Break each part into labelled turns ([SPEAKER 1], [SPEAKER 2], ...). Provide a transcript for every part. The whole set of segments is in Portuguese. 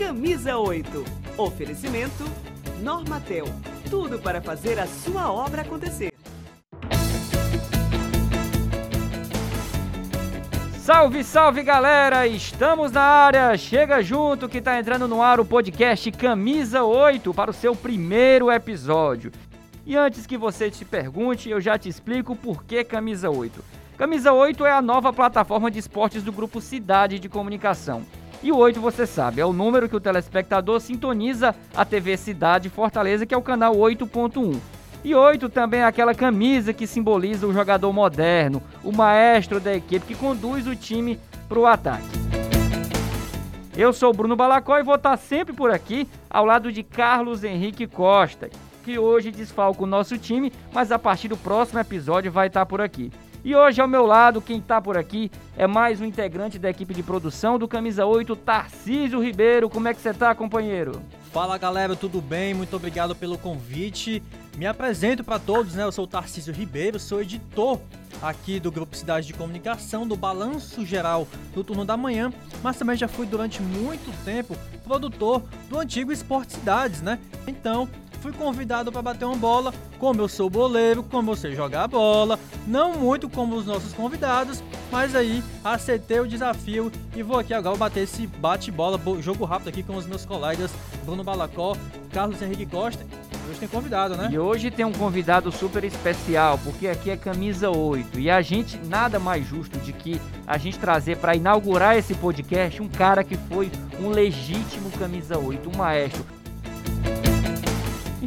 [SPEAKER 1] Camisa 8. Oferecimento Normatel. Tudo para fazer a sua obra acontecer.
[SPEAKER 2] Salve, salve galera! Estamos na área! Chega junto que tá entrando no ar o podcast Camisa 8 para o seu primeiro episódio. E antes que você te pergunte, eu já te explico por que Camisa 8. Camisa 8 é a nova plataforma de esportes do grupo Cidade de Comunicação. E o 8, você sabe, é o número que o telespectador sintoniza a TV Cidade Fortaleza, que é o canal 8.1. E 8 também é aquela camisa que simboliza o jogador moderno, o maestro da equipe que conduz o time para o ataque. Eu sou Bruno Balacó e vou estar sempre por aqui ao lado de Carlos Henrique Costa, que hoje desfalca o nosso time, mas a partir do próximo episódio vai estar por aqui. E hoje ao meu lado, quem está por aqui é mais um integrante da equipe de produção do Camisa 8, Tarcísio Ribeiro. Como é que você está, companheiro?
[SPEAKER 3] Fala galera, tudo bem? Muito obrigado pelo convite. Me apresento para todos, né? Eu sou o Tarcísio Ribeiro, sou editor aqui do Grupo Cidade de Comunicação, do Balanço Geral do Turno da Manhã, mas também já fui durante muito tempo produtor do antigo Esporte Cidades, né? Então, fui convidado para bater uma bola, como eu sou boleiro, como eu sei jogar bola, não muito como os nossos convidados, mas aí aceitei o desafio e vou aqui agora bater esse bate-bola, jogo rápido aqui com os meus colegas Bruno Balacó, Carlos Henrique Costa. Hoje tem convidado, né?
[SPEAKER 2] E hoje tem um convidado super especial, porque aqui é camisa 8 e a gente nada mais justo de que a gente trazer para inaugurar esse podcast um cara que foi um legítimo camisa 8, um maestro.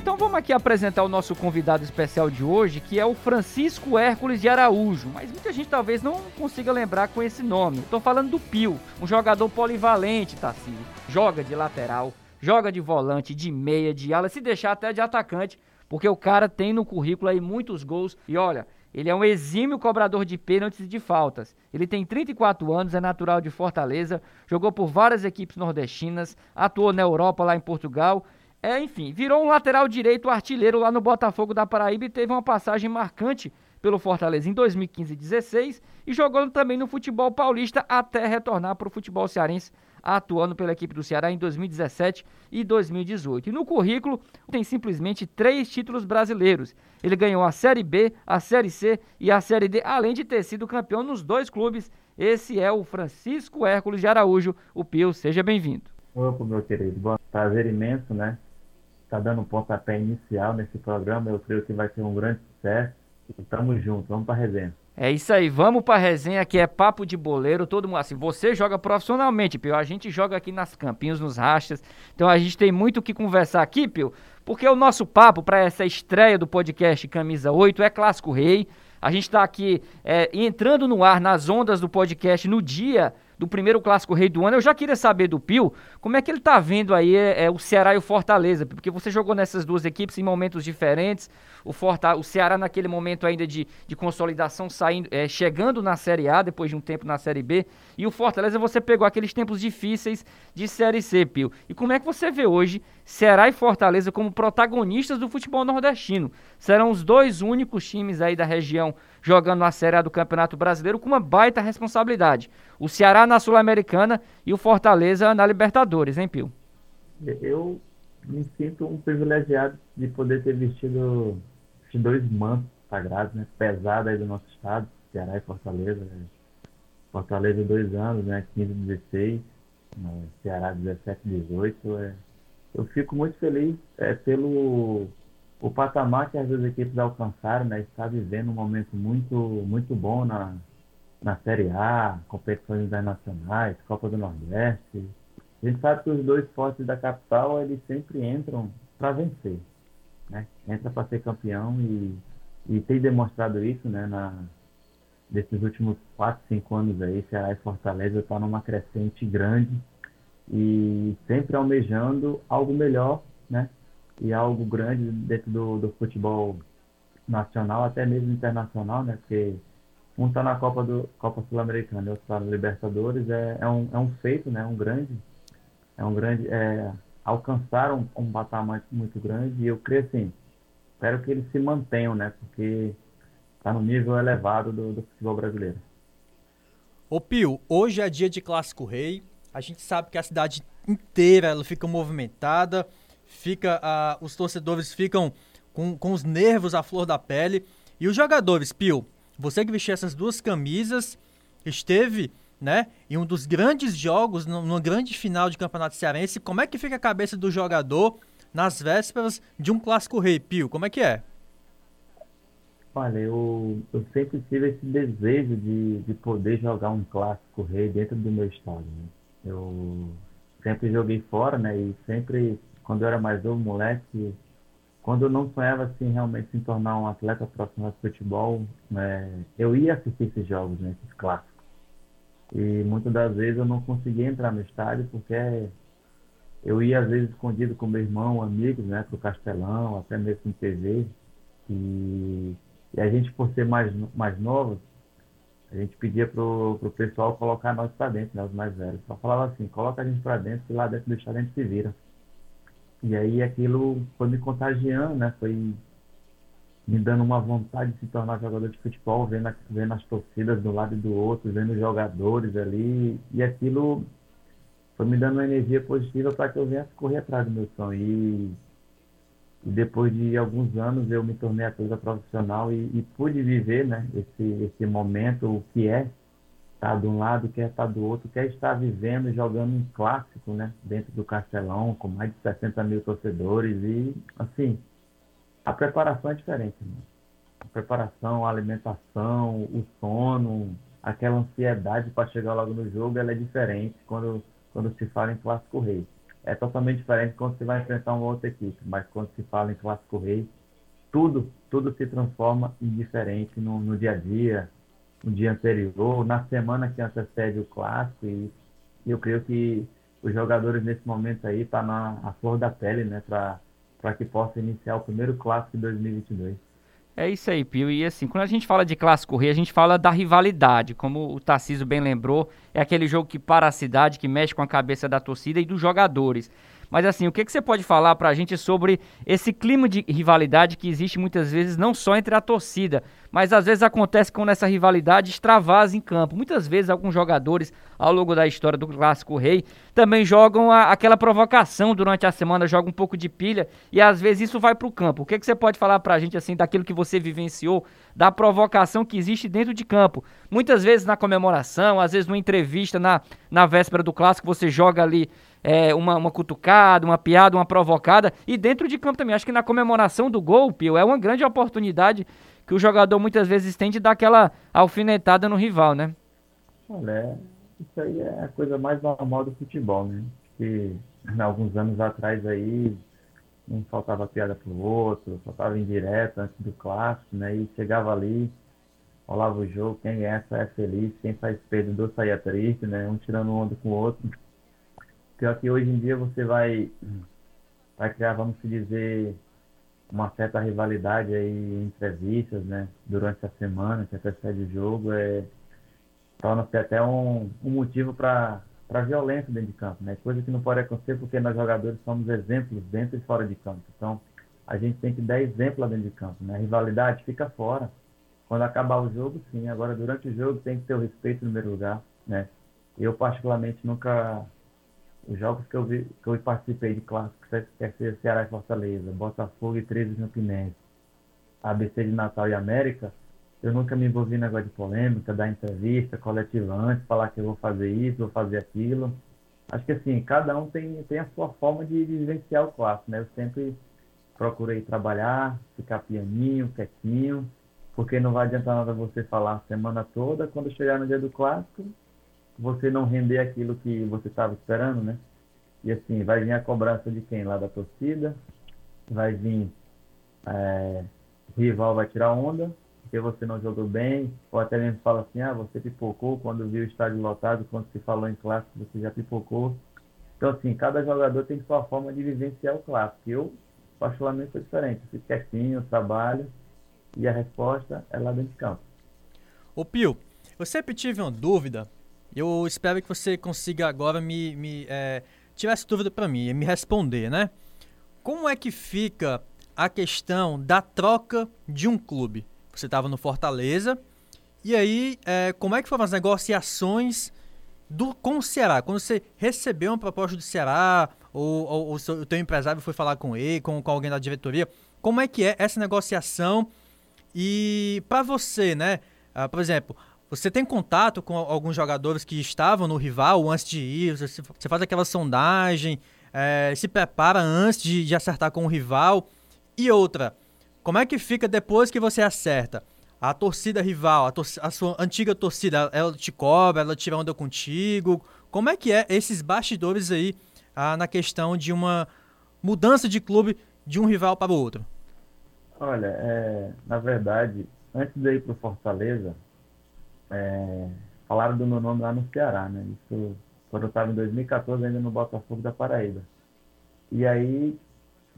[SPEAKER 2] Então vamos aqui apresentar o nosso convidado especial de hoje, que é o Francisco Hércules de Araújo. Mas muita gente talvez não consiga lembrar com esse nome. Estou falando do Pio, um jogador polivalente, Tarcísio. Joga de lateral, joga de volante, de meia, de ala, se deixar até de atacante, porque o cara tem no currículo aí muitos gols. E olha, ele é um exímio cobrador de pênaltis e de faltas. Ele tem 34 anos, é natural de Fortaleza, jogou por várias equipes nordestinas, atuou na Europa, lá em Portugal é, enfim, virou um lateral direito artilheiro lá no Botafogo da Paraíba e teve uma passagem marcante pelo Fortaleza em 2015 e 2016 e jogando também no futebol paulista até retornar para o futebol cearense, atuando pela equipe do Ceará em 2017 e 2018. E no currículo tem simplesmente três títulos brasileiros. Ele ganhou a Série B, a Série C e a Série D, além de ter sido campeão nos dois clubes. Esse é o Francisco Hércules de Araújo. O Pio, seja bem-vindo.
[SPEAKER 4] Opa, meu querido. Bom, prazer imenso, né? Está dando um pontapé inicial nesse programa. Eu creio que vai ser um grande sucesso. E tamo junto, vamos para resenha.
[SPEAKER 2] É isso aí, vamos para resenha que é papo de boleiro, todo mundo assim, você joga profissionalmente, Pio, a gente joga aqui nas campinhos, nos rachas, então a gente tem muito o que conversar aqui, Pio, porque o nosso papo para essa estreia do podcast Camisa 8 é Clássico Rei, a gente está aqui é, entrando no ar nas ondas do podcast no dia do primeiro clássico rei do ano. Eu já queria saber do Pio, como é que ele tá vendo aí é, é, o Ceará e o Fortaleza, porque você jogou nessas duas equipes em momentos diferentes. O, Forta, o Ceará naquele momento ainda de, de consolidação, saindo, é, chegando na Série A, depois de um tempo na Série B. E o Fortaleza você pegou aqueles tempos difíceis de Série C, Pio. E como é que você vê hoje Ceará e Fortaleza como protagonistas do futebol nordestino? Serão os dois únicos times aí da região jogando na Série A do Campeonato Brasileiro com uma baita responsabilidade. O Ceará na Sul-Americana e o Fortaleza na Libertadores, hein, Pio?
[SPEAKER 4] Eu me sinto um privilegiado de poder ter vestido esses dois mantos sagrados, né, pesados aí do nosso estado, Ceará e Fortaleza. Fortaleza dois anos, né, 15 16, né, Ceará 17 18. É, eu fico muito feliz é, pelo o patamar que as duas equipes alcançaram, né, está vivendo um momento muito, muito bom na, na Série A, competições internacionais, Copa do Nordeste. A gente sabe que os dois fortes da capital, eles sempre entram para vencer, né? Entra para ser campeão e, e tem demonstrado isso, né, na, desses últimos 4, 5 anos aí, Ceará e Fortaleza estão numa crescente grande e sempre almejando algo melhor, né? E algo grande dentro do, do futebol nacional, até mesmo internacional, né? Porque um está na Copa do Copa Sul-Americana, outro está na Libertadores, é, é, um, é um feito, né? Um grande, é um grande, é, alcançaram um, um patamar muito grande e eu creio assim, espero que eles se mantenham, né? Porque está no nível elevado do, do futebol brasileiro.
[SPEAKER 3] Ô Pio, hoje é dia de Clássico Rei. A gente sabe que a cidade inteira ela fica movimentada, fica os torcedores ficam com, com os nervos à flor da pele. E os jogadores, Pio, você que vestiu essas duas camisas, esteve né, em um dos grandes jogos, numa grande final de campeonato cearense. Como é que fica a cabeça do jogador nas vésperas de um clássico rei, Pio? Como é que é?
[SPEAKER 4] Olha, eu, eu sempre tive esse desejo de, de poder jogar um clássico rei dentro do meu estádio. Né? Eu sempre joguei fora, né? E sempre, quando eu era mais novo, moleque, quando eu não sonhava assim realmente se tornar um atleta profissional de futebol, né, eu ia assistir esses jogos, né, esses clássicos. E muitas das vezes eu não conseguia entrar no estádio porque eu ia às vezes escondido com meu irmão, amigos, né, pro Castelão, até mesmo no TV. E, e a gente, por ser mais, mais novos, a gente pedia pro, pro pessoal colocar nós para dentro, né, os mais velhos. Só falava assim, coloca a gente para dentro, que lá dentro do estádio a gente se vira. E aí aquilo foi me contagiando, né? Foi me dando uma vontade de se tornar jogador de futebol, vendo, vendo as torcidas do lado e do outro, vendo os jogadores ali. E aquilo foi me dando uma energia positiva para que eu viesse correr atrás do meu sonho. E, e, depois de alguns anos eu me tornei atleta profissional e, e pude viver né, esse, esse momento, o que é estar de um lado, quer estar do outro, quer estar vivendo e jogando um clássico, né? Dentro do Castelão, com mais de 60 mil torcedores. E, assim, a preparação é diferente. Né? A preparação, a alimentação, o sono, aquela ansiedade para chegar logo no jogo, ela é diferente quando, quando se fala em Clássico Rei. É totalmente diferente quando você vai enfrentar uma outra equipe, mas quando se fala em Clássico Rei, tudo, tudo se transforma em diferente no, no dia a dia, no dia anterior, na semana que antecede o clássico e, eu creio que os jogadores nesse momento aí tá na flor da pele, né, para que possa iniciar o primeiro clássico de 2022.
[SPEAKER 2] É isso aí, Pio. E assim, quando a gente fala de clássico rei, a gente fala da rivalidade. Como o Tarcísio bem lembrou, é aquele jogo que para a cidade, que mexe com a cabeça da torcida e dos jogadores. Mas assim, o que, que você pode falar para a gente sobre esse clima de rivalidade que existe muitas vezes não só entre a torcida, mas às vezes acontece quando essa rivalidade extravasa em campo. Muitas vezes alguns jogadores, ao longo da história do Clássico Rei, também jogam a, aquela provocação durante a semana, jogam um pouco de pilha e às vezes isso vai para o campo. O que, que você pode falar para a gente assim daquilo que você vivenciou, da provocação que existe dentro de campo? Muitas vezes na comemoração, às vezes numa entrevista na, na véspera do Clássico, você joga ali é, uma, uma cutucada, uma piada, uma provocada. E dentro de campo também. Acho que na comemoração do gol, Pio, é uma grande oportunidade que o jogador muitas vezes tem de dar aquela alfinetada no rival, né?
[SPEAKER 4] Olha, isso aí é a coisa mais normal do futebol, né? Que alguns anos atrás aí um faltava piada pro outro, faltava indireta antes do clássico, né? E chegava ali, rolava o jogo, quem ganha é feliz, quem faz perdedor saía triste, né? Um tirando onda com o outro. Pior que hoje em dia você vai, vai criar, vamos dizer, uma certa rivalidade aí em entrevistas, né? Durante a semana que antecede o jogo, é, torna-se até um, um motivo para violência dentro de campo, né? Coisa que não pode acontecer porque nós jogadores somos exemplos dentro e fora de campo. Então, a gente tem que dar exemplo lá dentro de campo, né? A rivalidade fica fora. Quando acabar o jogo, sim. Agora, durante o jogo, tem que ter o respeito no primeiro lugar, né? Eu, particularmente, nunca os jogos que eu, vi, que eu participei de clássicos, quer ser Ceará e Fortaleza, Botafogo e 13 Campinense, ABC de Natal e América, eu nunca me envolvi em negócio de polêmica, dar entrevista coletiva antes, falar que eu vou fazer isso, vou fazer aquilo. Acho que assim, cada um tem, tem a sua forma de, de vivenciar o clássico, né? Eu sempre procurei trabalhar, ficar pianinho, quietinho, porque não vai adiantar nada você falar a semana toda, quando chegar no dia do clássico, você não render aquilo que você estava esperando, né? E assim, vai vir a cobrança de quem? Lá da torcida, vai vir é, o rival vai tirar onda, porque você não jogou bem, ou até mesmo fala assim, ah, você pipocou quando viu o estádio lotado, quando se falou em clássico, você já pipocou. Então, assim, cada jogador tem sua forma de vivenciar o clássico. Eu, particularmente, sou diferente. Eu fico quietinho, trabalho, e a resposta é lá dentro de campo.
[SPEAKER 3] Ô Pio, eu sempre tive uma dúvida eu espero que você consiga agora me, me é, tirar essa dúvida para mim e me responder, né? Como é que fica a questão da troca de um clube? Você estava no Fortaleza e aí é, como é que foram as negociações do, com o Ceará, quando você recebeu uma proposta do Ceará, ou, ou, ou o teu empresário foi falar com ele, com, com alguém da diretoria, como é que é essa negociação? E para você, né? Uh, por exemplo, você tem contato com alguns jogadores que estavam no rival antes de ir? Você, faz aquela sondagem, é, se prepara antes de, de acertar com o rival? E outra, como é que fica depois que você acerta? A torcida rival, a, tor a, sua antiga torcida, ela te cobra, ela tira onda contigo? Como é que é esses bastidores aí ah, na questão de uma mudança de clube de um rival para o outro?
[SPEAKER 4] Olha, é, na verdade, antes de ir para o Fortaleza, é, falaram do meu nome lá no Ceará, né? Isso quando eu estava em 2014 ainda no Botafogo da Paraíba. E aí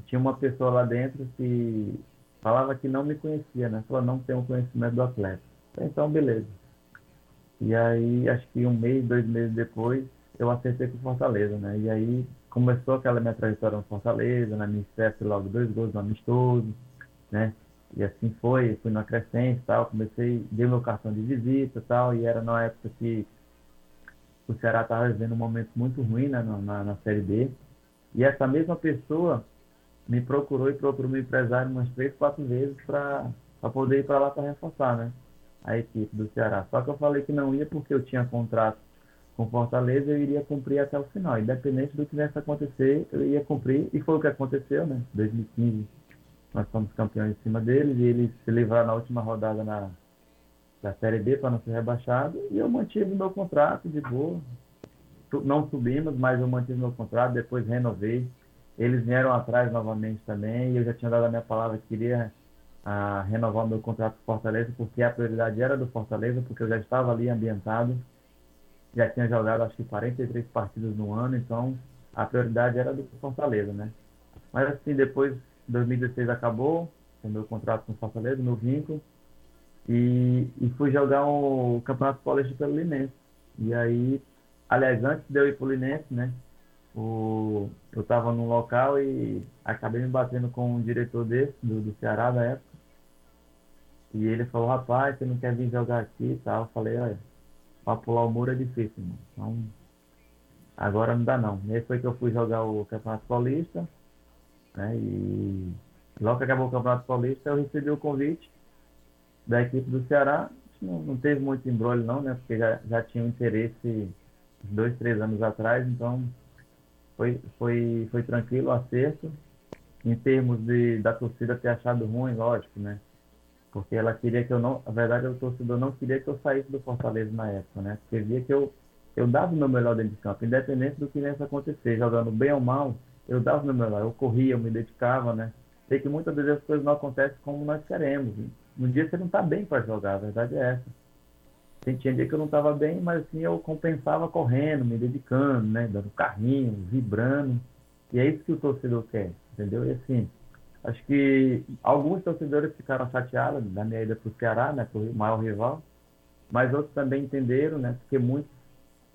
[SPEAKER 4] tinha uma pessoa lá dentro que falava que não me conhecia, né? Falou, não tem um conhecimento do atleta. Então, beleza. E aí, acho que um mês, dois meses depois, eu acertei com o Fortaleza, né? E aí começou aquela minha trajetória no Fortaleza, na minha estreia logo dois gols no amistoso, né? E assim foi, fui na crescente tal, comecei, dei meu cartão de visita tal, e era na época que o Ceará estava vivendo um momento muito ruim né, na, na, na Série B. E essa mesma pessoa me procurou e procurou meu empresário umas três, quatro vezes para poder ir para lá para reforçar, né? A equipe do Ceará. Só que eu falei que não ia porque eu tinha contrato com Fortaleza eu iria cumprir até o final. Independente do que viesse acontecer, eu ia cumprir. E foi o que aconteceu, né? 2015, nós fomos campeões em cima deles e eles se livraram na última rodada na, da Série B para não ser rebaixado. E eu mantive meu contrato de boa. Não subimos, mas eu mantive meu contrato. Depois renovei eles vieram atrás novamente também e eu já tinha dado a minha palavra que queria a, ah, renovar meu contrato com Fortaleza, porque a prioridade era do Fortaleza, porque eu já estava ali ambientado, já tinha jogado acho que 43 partidas no ano, então a prioridade era do Fortaleza, né? Mas assim, depois 2016 acabou, o meu contrato com Fortaleza, meu vínculo, e, e fui jogar o Campeonato Paulista pelo Linense. E aí, aliás, antes de eu ir para o Linense, né? o, eu estava num local e acabei me batendo com um diretor desse, do, do Ceará da época. E ele falou, rapaz, você não quer vir jogar aqui e tal. Eu falei, olha, para pular o muro é difícil, irmão. Então, agora não dá não. E aí foi que eu fui jogar o Campeonato Paulista, né? E logo que acabou o Campeonato Paulista, eu recebi o convite da equipe do Ceará. Não, não teve muito embrolho não, né? Porque já, já tinha um interesse dois, três anos atrás, então foi, foi, foi tranquilo o acerto. Em termos de, da torcida ter achado ruim, lógico, né? Porque ela queria que eu não. A verdade, o torcedor não queria que eu saísse do Fortaleza na época, né? Porque via que eu, eu dava o meu melhor dentro de campo, independente do que viesse acontecer, jogando bem ou mal, eu dava o meu melhor. Eu corria, eu me dedicava, né? Sei que muitas vezes as coisas não acontecem como nós queremos. Um dia você não está bem para jogar, a verdade é essa. Tinha dia que eu não estava bem, mas assim eu compensava correndo, me dedicando, né? Dando carrinho, vibrando. E é isso que o torcedor quer, entendeu? E assim, acho que alguns torcedores ficaram chateados da minha ida para o Ceará, né? Para o maior rival. Mas outros também entenderam, né? Porque muitos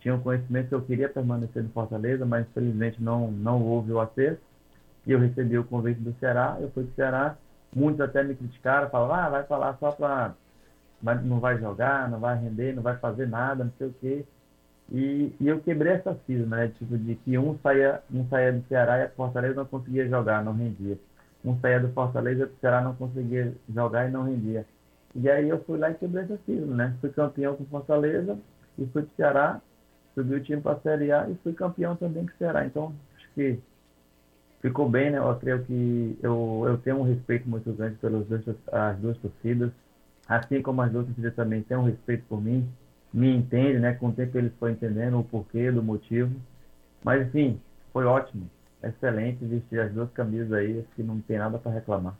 [SPEAKER 4] tinham conhecimento que eu queria permanecer no Fortaleza, mas infelizmente não, não houve o acerto. E eu recebi o convite do Ceará, eu fui para o Ceará. Muitos até me criticaram, falavam, ah, vai falar só para não vai jogar, não vai render, não vai fazer nada, não sei o quê. E, e eu quebrei essa cisma, né? Tipo, de que um saía, um saía do Ceará e a Fortaleza não conseguia jogar, não rendia. Um saía do Fortaleza e o Ceará não conseguia jogar e não rendia. E aí eu fui lá e quebrei essa cisma, né? Fui campeão com Fortaleza e fui pro Ceará, subi o time para a Série A e fui campeão também o Ceará. Então, acho que ficou bem, né? Eu creio que eu, eu tenho um respeito muito grande pelas duas, as duas torcidas assim como as outras filhas também têm um respeito por mim, me entende, né? Com o tempo eles foram entendendo o porquê do motivo. Mas, enfim, foi ótimo, excelente vestir as duas camisas aí, que não tem nada para reclamar.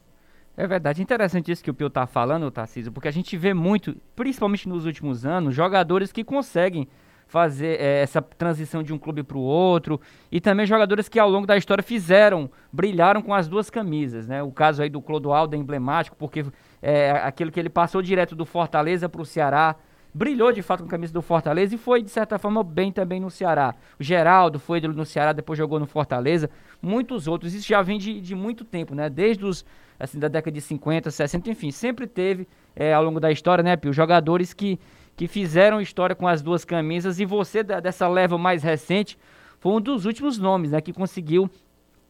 [SPEAKER 2] É verdade, interessante isso que o Pio tá falando, Tarcísio, porque a gente vê muito, principalmente nos últimos anos, jogadores que conseguem fazer é, essa transição de um clube para o outro e também jogadores que ao longo da história fizeram, brilharam com as duas camisas, né? O caso aí do Clodoaldo é emblemático porque é aquilo que ele passou direto do Fortaleza para o Ceará, brilhou de fato com a camisa do Fortaleza e foi de certa forma bem também no Ceará. O Geraldo foi no Ceará, depois jogou no Fortaleza, muitos outros. Isso já vem de, de muito tempo, né? Desde os assim da década de 50, 60, enfim, sempre teve é, ao longo da história, né, Pio, jogadores que que fizeram história com as duas camisas e você dessa leva mais recente foi um dos últimos nomes, né, que conseguiu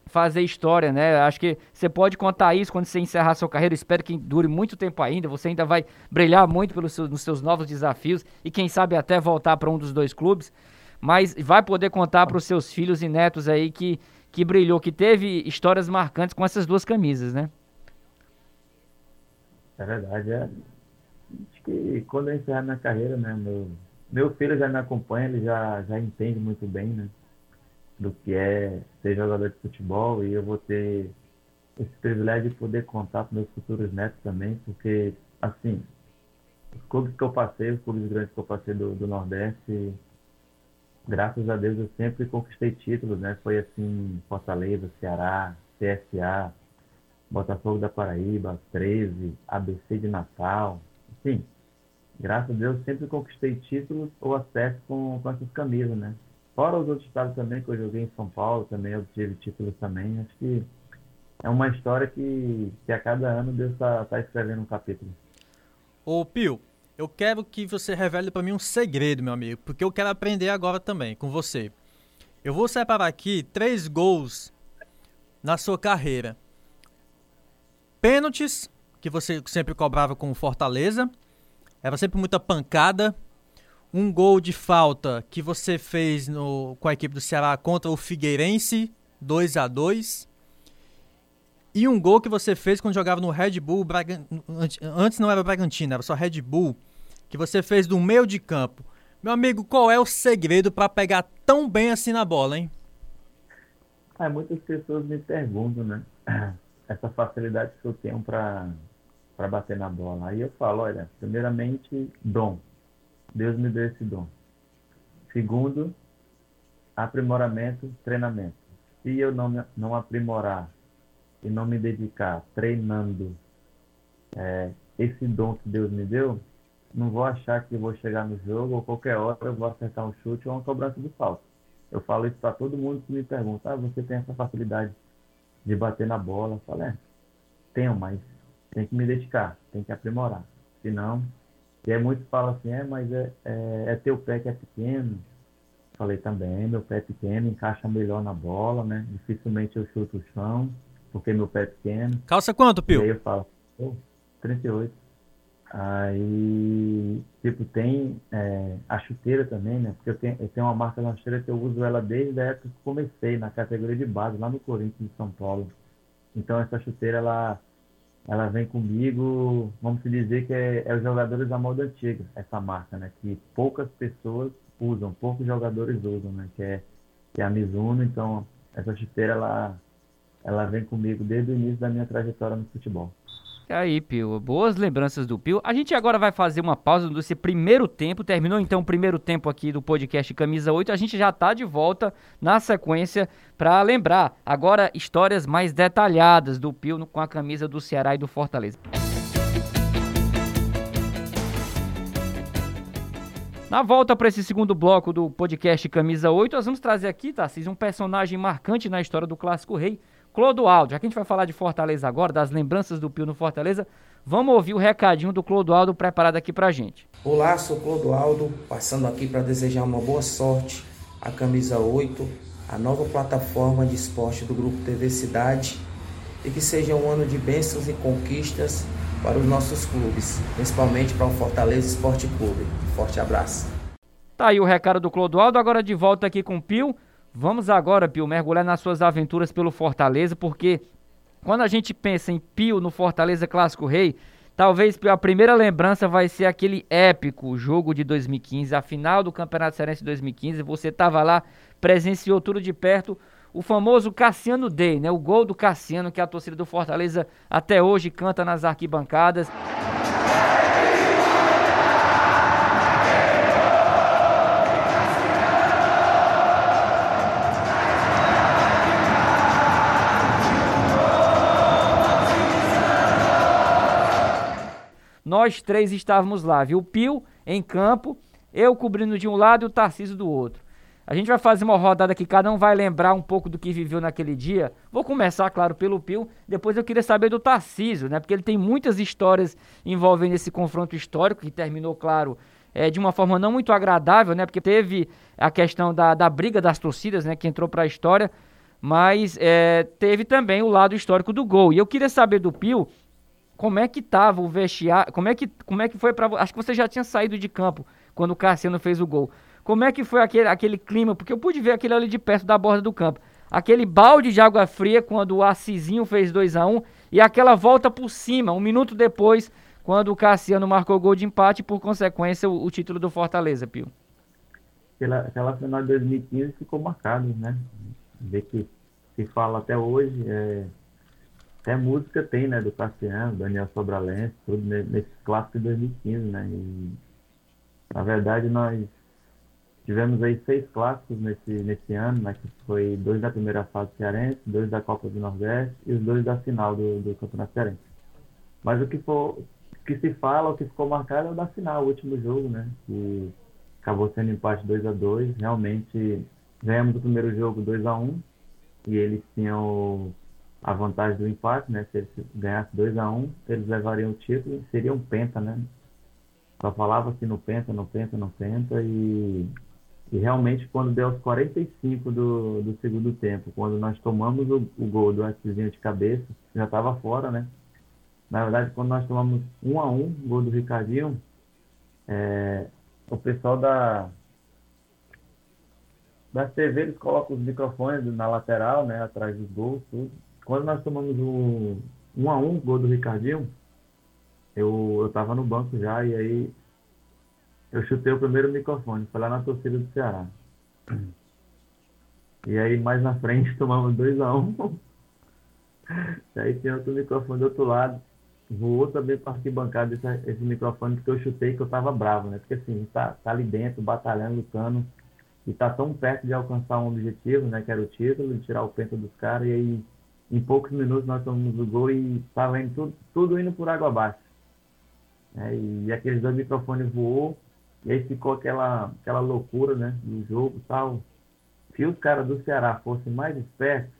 [SPEAKER 2] fazer história, né? Acho que você pode contar isso quando você encerrar sua carreira. Espero que dure muito tempo ainda. Você ainda vai brilhar muito pelos seus, nos seus novos desafios e quem sabe até voltar para um dos dois clubes. Mas vai poder contar para os seus filhos e netos aí que, que brilhou, que teve histórias marcantes com essas duas camisas, né?
[SPEAKER 4] É verdade. É. Que quando eu encerrar minha carreira, né? Meu, meu filho já me acompanha, ele já, já entende muito bem, né? do que é ser jogador de futebol e eu vou ter esse privilégio de poder contar com meus futuros netos também, porque, assim, os clubes que eu passei, os clubes grandes que eu passei do, do Nordeste, graças a Deus eu sempre conquistei títulos, né? Foi assim, Fortaleza, Ceará, CSA, Botafogo da Paraíba, 13, ABC de Natal, enfim, graças a Deus sempre conquistei títulos ou acesso com, com essas camisas, né? Fora os outros estados também, que eu joguei em São Paulo, também obtive títulos também. Acho que é uma história que, que a cada ano Deus está tá escrevendo um capítulo.
[SPEAKER 3] Ô Pio, eu quero que você revele para mim um segredo, meu amigo, porque eu quero aprender agora também com você. Eu vou separar aqui três gols na sua carreira. Pênaltis, que você sempre cobrava com Fortaleza. Era sempre muita pancada, um gol de falta que você fez no, com a equipe do Ceará contra o Figueirense, 2 a 2 E um gol que você fez quando jogava no Red Bull, Braga, antes não era Bragantino, era só Red Bull, que você fez do meio de campo. Meu amigo, qual é o segredo para pegar tão bem assim na bola, hein?
[SPEAKER 4] Ah, muitas pessoas me perguntam, né? Essa facilidade que eu tenho para bater na bola. Aí eu falo, olha, primeiramente, dom Deus me deu esse dom. Segundo, aprimoramento, treinamento. Se eu não, não aprimorar e não me dedicar treinando é, esse dom que Deus me deu, não vou achar que vou chegar no jogo ou qualquer hora eu vou acertar um chute ou uma cobrança de falta. Eu falo isso para todo mundo que me pergunta: ah, você tem essa facilidade de bater na bola? Eu falo: é, tenho, mas tem que me dedicar, tem que aprimorar. Senão, e aí muitos falam assim, é, mas é, é, é teu pé que é pequeno. Falei também, meu pé é pequeno, encaixa melhor na bola, né? Dificilmente eu chuto o chão, porque meu pé é pequeno.
[SPEAKER 3] Calça quanto, Pio?
[SPEAKER 4] E aí eu falo, oh, 38. Aí, tipo, tem é, a chuteira também, né? Porque eu tenho, eu tenho uma marca na chuteira que eu uso ela desde a época que comecei, na categoria de base, lá no Corinthians de São Paulo. Então essa chuteira, ela ela vem comigo, vamos dizer que é, é os jogadores da moda antiga, essa marca, né? Que poucas pessoas usam, poucos jogadores usam, né? Que é, que é a Mizuno, então essa chuteira ela, ela vem comigo desde o início da minha trajetória no futebol.
[SPEAKER 2] Aí, Pio, boas lembranças do Pio. A gente agora vai fazer uma pausa desse primeiro tempo. Terminou então o primeiro tempo aqui do podcast Camisa 8. A gente já tá de volta na sequência para lembrar agora histórias mais detalhadas do Pio com a camisa do Ceará e do Fortaleza. Na volta para esse segundo bloco do podcast Camisa 8, nós vamos trazer aqui, Tarcísio, um personagem marcante na história do Clássico Rei, Clodoaldo, já que a gente vai falar de Fortaleza agora, das lembranças do Pio no Fortaleza, vamos ouvir o recadinho do Clodoaldo preparado aqui pra gente.
[SPEAKER 5] Olá, sou Clodoaldo, passando aqui para desejar uma boa sorte à Camisa 8, a nova plataforma de esporte do Grupo TV Cidade, e que seja um ano de bênçãos e conquistas para os nossos clubes, principalmente para o Fortaleza Esporte Clube. Forte abraço.
[SPEAKER 2] Tá aí o recado do Clodoaldo, agora de volta aqui com o Pio. Vamos agora, Pio, mergulhar nas suas aventuras pelo Fortaleza, porque quando a gente pensa em Pio no Fortaleza Clássico Rei, talvez a primeira lembrança vai ser aquele épico jogo de 2015, a final do Campeonato Cearense 2015. Você estava lá, presenciou tudo de perto. O famoso Cassiano Day, né? O gol do Cassiano que a torcida do Fortaleza até hoje canta nas arquibancadas. Nós três estávamos lá, viu? O Pio em campo, eu cobrindo de um lado e o Tarcísio do outro. A gente vai fazer uma rodada que cada um vai lembrar um pouco do que viveu naquele dia. Vou começar, claro, pelo Pio. Depois eu queria saber do Tarcísio, né? Porque ele tem muitas histórias envolvendo esse confronto histórico, que terminou, claro, é, de uma forma não muito agradável, né? Porque teve a questão da, da briga das torcidas, né? Que entrou para a história, mas é, teve também o lado histórico do gol. E eu queria saber do Pio como é que tava o vestiário, como é que, como é que foi para Acho que você já tinha saído de campo quando o Cassiano fez o gol. Como é que foi aquele, aquele clima? Porque eu pude ver aquele ali de perto da borda do campo. Aquele balde de água fria quando o Assisinho fez 2 a 1 um, e aquela volta por cima, um minuto depois, quando o Cassiano marcou gol de empate e, por consequência, o, o título do Fortaleza, Pio.
[SPEAKER 4] Aquela, aquela final de 2015 ficou marcado, né? Ver que se fala até hoje, é, até música tem, né? Do Cassiano, Daniel Sobralense, tudo nesse clássico de 2015, né? E, na verdade, nós tivemos aí seis clássicos nesse, nesse ano, né? Que foi dois da primeira fase cearense, dois da Copa do Nordeste e os dois da final do, do Campeonato Cearense. Mas o que for, que se fala, o que ficou marcado é o da final, o último jogo, né? Que acabou sendo empate 2 a 2 Realmente ganhamos o primeiro jogo 2 a 1 e eles tinham a vantagem do empate, né? Se eles ganhassem 2 a 1 eles levariam o título e seriam penta, né? Só falava assim no penta, no penta, no penta e, e realmente quando deu os 45 do, do segundo tempo, quando nós tomamos o, o gol do Artezinho de cabeça, já estava fora, né? Na verdade, quando nós tomamos um a um, gol do Ricardinho, é, o pessoal da, da TV eles colocam os microfones na lateral, né, atrás dos gols, tudo. Quando nós tomamos o um a um, gol do Ricardinho, eu, eu tava no banco já e aí eu chutei o primeiro microfone, foi lá na torcida do Ceará. E aí mais na frente tomamos 2 a 1 um. E aí tinha outro microfone do outro lado voou também para arquibancada esse, esse microfone que eu chutei que eu tava bravo, né? Porque assim, tá, tá ali dentro, batalhando, lutando, e tá tão perto de alcançar um objetivo, né? Que era o título, de tirar o penta dos caras, e aí em poucos minutos nós tomamos o gol e tava indo tudo, tudo indo por água abaixo. É, e aqueles dois microfones voou, e aí ficou aquela, aquela loucura, né? Do jogo e tal. Se os caras do Ceará fossem mais espertos,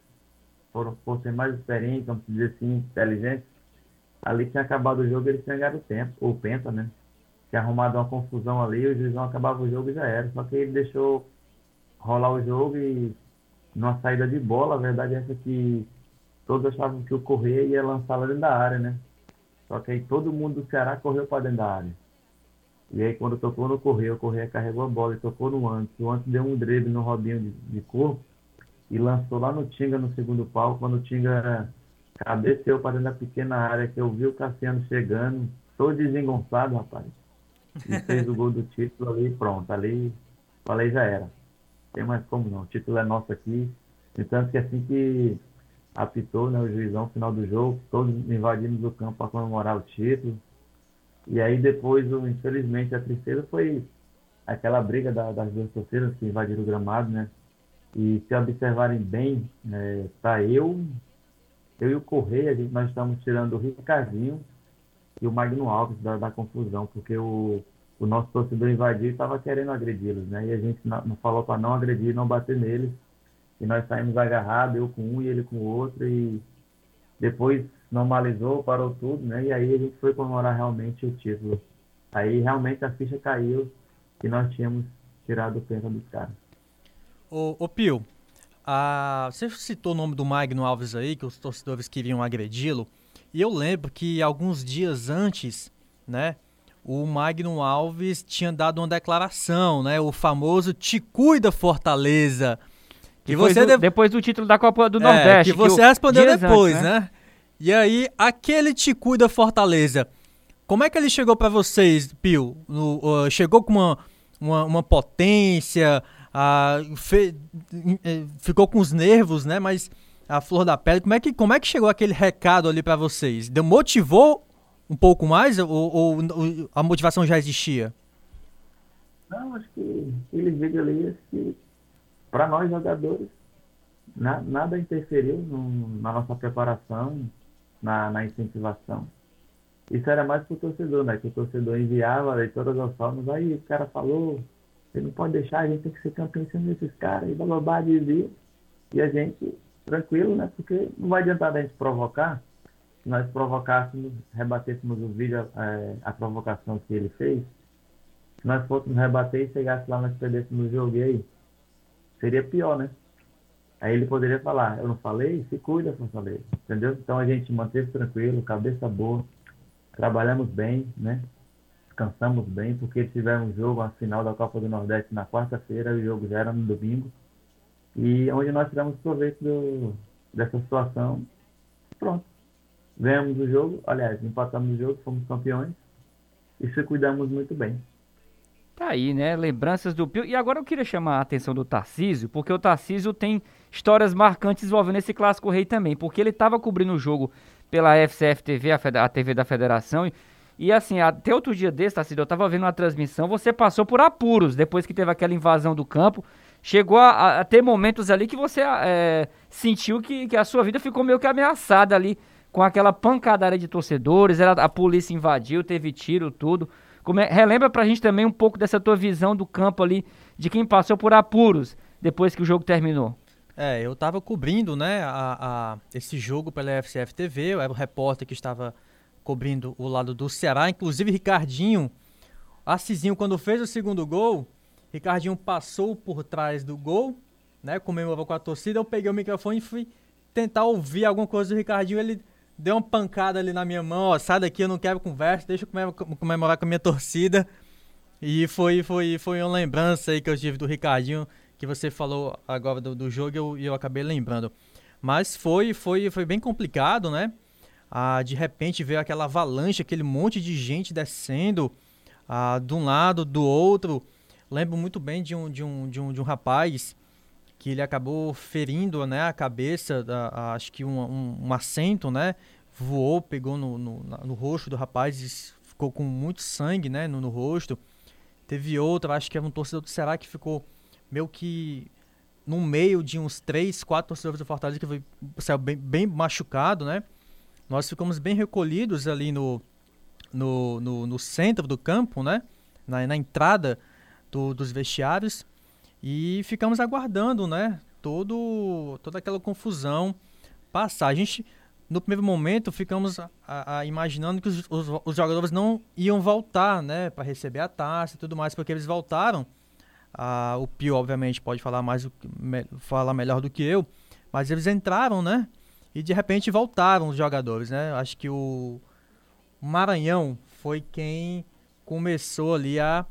[SPEAKER 4] fossem mais experientes, vamos dizer assim, inteligentes, ali tinha acabado o jogo, eles tinham ganhado o tempo, ou penta, né? Tinha arrumado uma confusão ali, o juizão acabava o jogo e já era. Só que ele deixou rolar o jogo e numa saída de bola, a verdade é essa que todos achavam que o Correia ia lançar lá dentro da área, né? Só que aí todo mundo do Ceará correu para dentro da área. E aí quando tocou no Correia, o Correia carregou a bola e tocou no Antes. O Antes deu um drible no Robinho de, de corpo e lançou lá no Tinga no segundo pau, quando o Tinga Cabeceou para dentro da pequena área que eu vi o Cassiano chegando, todo desengonçado, rapaz. E fez o gol do título ali pronto. Ali falei, já era. Tem mais como não. O título é nosso aqui. Então, que assim que apitou né, o juizão final do jogo, todos invadimos o campo para comemorar o título. E aí depois, infelizmente, a tristeza foi aquela briga da, das duas torcidas que invadiram o gramado, né? E se observarem bem, é, para eu eu e o Correia, nós estamos tirando o Ricardinho e o Magno Alves da, da confusão, porque o, o nosso torcedor invadiu e estava querendo agredi-los, né? E a gente não, não falou para não agredir, não bater neles. E nós saímos agarrados, eu com um e ele com o outro, e depois normalizou, parou tudo, né? E aí a gente foi comemorar realmente o título. Aí realmente a ficha caiu e nós tínhamos tirado o penta dos caras.
[SPEAKER 3] Ô, ô Pio, ah, você citou o nome do Magno Alves aí, que os torcedores queriam agredi-lo. E eu lembro que alguns dias antes, né, o Magno Alves tinha dado uma declaração, né, o famoso Te Cuida Fortaleza.
[SPEAKER 2] Que você do, depois do título da Copa do é, Nordeste.
[SPEAKER 3] Que você que respondeu depois, antes, né? né? E aí, aquele Te Cuida Fortaleza, como é que ele chegou para vocês, Pio? No, uh, chegou com uma, uma, uma potência, ah, fe, eh, ficou com os nervos, né? Mas a flor da pele, como é que, como é que chegou aquele recado ali para vocês? Deu, motivou um pouco mais ou, ou, ou, a motivação já existia?
[SPEAKER 4] Não, acho que ele veio ali que para nós jogadores na, nada interferiu no, na nossa preparação, na, na, incentivação. Isso era mais para o torcedor, né? Que o torcedor enviava aí todas as formas, aí o cara falou, você não pode deixar, a gente tem que ser campeão em desses caras, e bababá, dizia. E a gente, tranquilo, né? Porque não vai adiantar a gente provocar. Se nós provocássemos, rebatêssemos o vídeo, é, a provocação que ele fez, Se nós fôssemos rebater e chegasse lá, nós perdêssemos no jogo, e aí? Seria pior, né? Aí ele poderia falar, eu não falei? Se cuida, Fortaleza. Entendeu? Então a gente manteve tranquilo, cabeça boa, trabalhamos bem, né? Descansamos bem, porque tivemos um jogo, a final da Copa do Nordeste na quarta-feira, o jogo já era no domingo. E onde nós tivemos proveito do, dessa situação, pronto. Ganhamos o jogo, aliás, empatamos o jogo, fomos campeões e se cuidamos muito bem.
[SPEAKER 2] Tá aí, né? Lembranças do Pio. E agora eu queria chamar a atenção do Tarcísio, porque o Tarcísio tem histórias marcantes envolvendo esse clássico rei também, porque ele estava cobrindo o jogo pela FCF TV, a, TV da Federação, e, e, assim, até outro dia desse, Tarcísio, eu estava vendo uma transmissão, você passou por apuros depois que teve aquela invasão do campo, chegou a, a ter momentos ali que você é, sentiu que, que a sua vida ficou meio que ameaçada ali com aquela pancadaria de torcedores, era, a polícia invadiu, teve tiro, tudo. Como é, relembra pra gente também um pouco dessa tua visão do campo ali, de quem passou por apuros depois que o jogo terminou.
[SPEAKER 3] É, eu tava cobrindo, né, a, a, esse jogo pela FCF TV, eu era o repórter que estava cobrindo o lado do Ceará, inclusive Ricardinho, Assisinho, quando fez o segundo gol, Ricardinho passou por trás do gol, né, comemorou com a torcida, eu peguei o microfone e fui tentar ouvir alguma coisa do Ricardinho, ele deu uma pancada ali na minha mão, ó, sai daqui, eu não quero conversa, deixa eu comemorar com a minha torcida. E foi, foi, foi uma lembrança aí que eu tive do Ricardinho, que você falou agora do, do jogo e eu, eu acabei lembrando. Mas foi, foi, foi bem complicado, né? Ah, de repente veio aquela avalanche, aquele monte de gente descendo ah, de um lado, do outro. Lembro muito bem de um, de um, de um, de um rapaz que ele acabou ferindo né, a cabeça, da, acho que um, um, um, assento, né? Voou, pegou no, no, no, rosto do rapaz e ficou com muito sangue né, no, no rosto. Teve outra, acho que era um torcedor do Ceará que ficou meio que no meio de uns três, quatro torcedores do Fortaleza que foi, saiu bem, bem machucado, né? Nós ficamos bem recolhidos ali no, no, no, no centro do campo, né? Na, na entrada do, dos vestiários. E ficamos aguardando, né? Todo, toda aquela confusão passar. A gente, no primeiro momento, ficamos a, a, imaginando que os, os, os, jogadores não iam voltar, né? Para receber a taça e tudo mais, porque eles voltaram. Ah, o Pio, obviamente, pode falar mais, me, falar melhor do que eu, mas eles entraram, né? E de repente voltaram os jogadores, né? Acho que o Maranhão foi quem começou ali a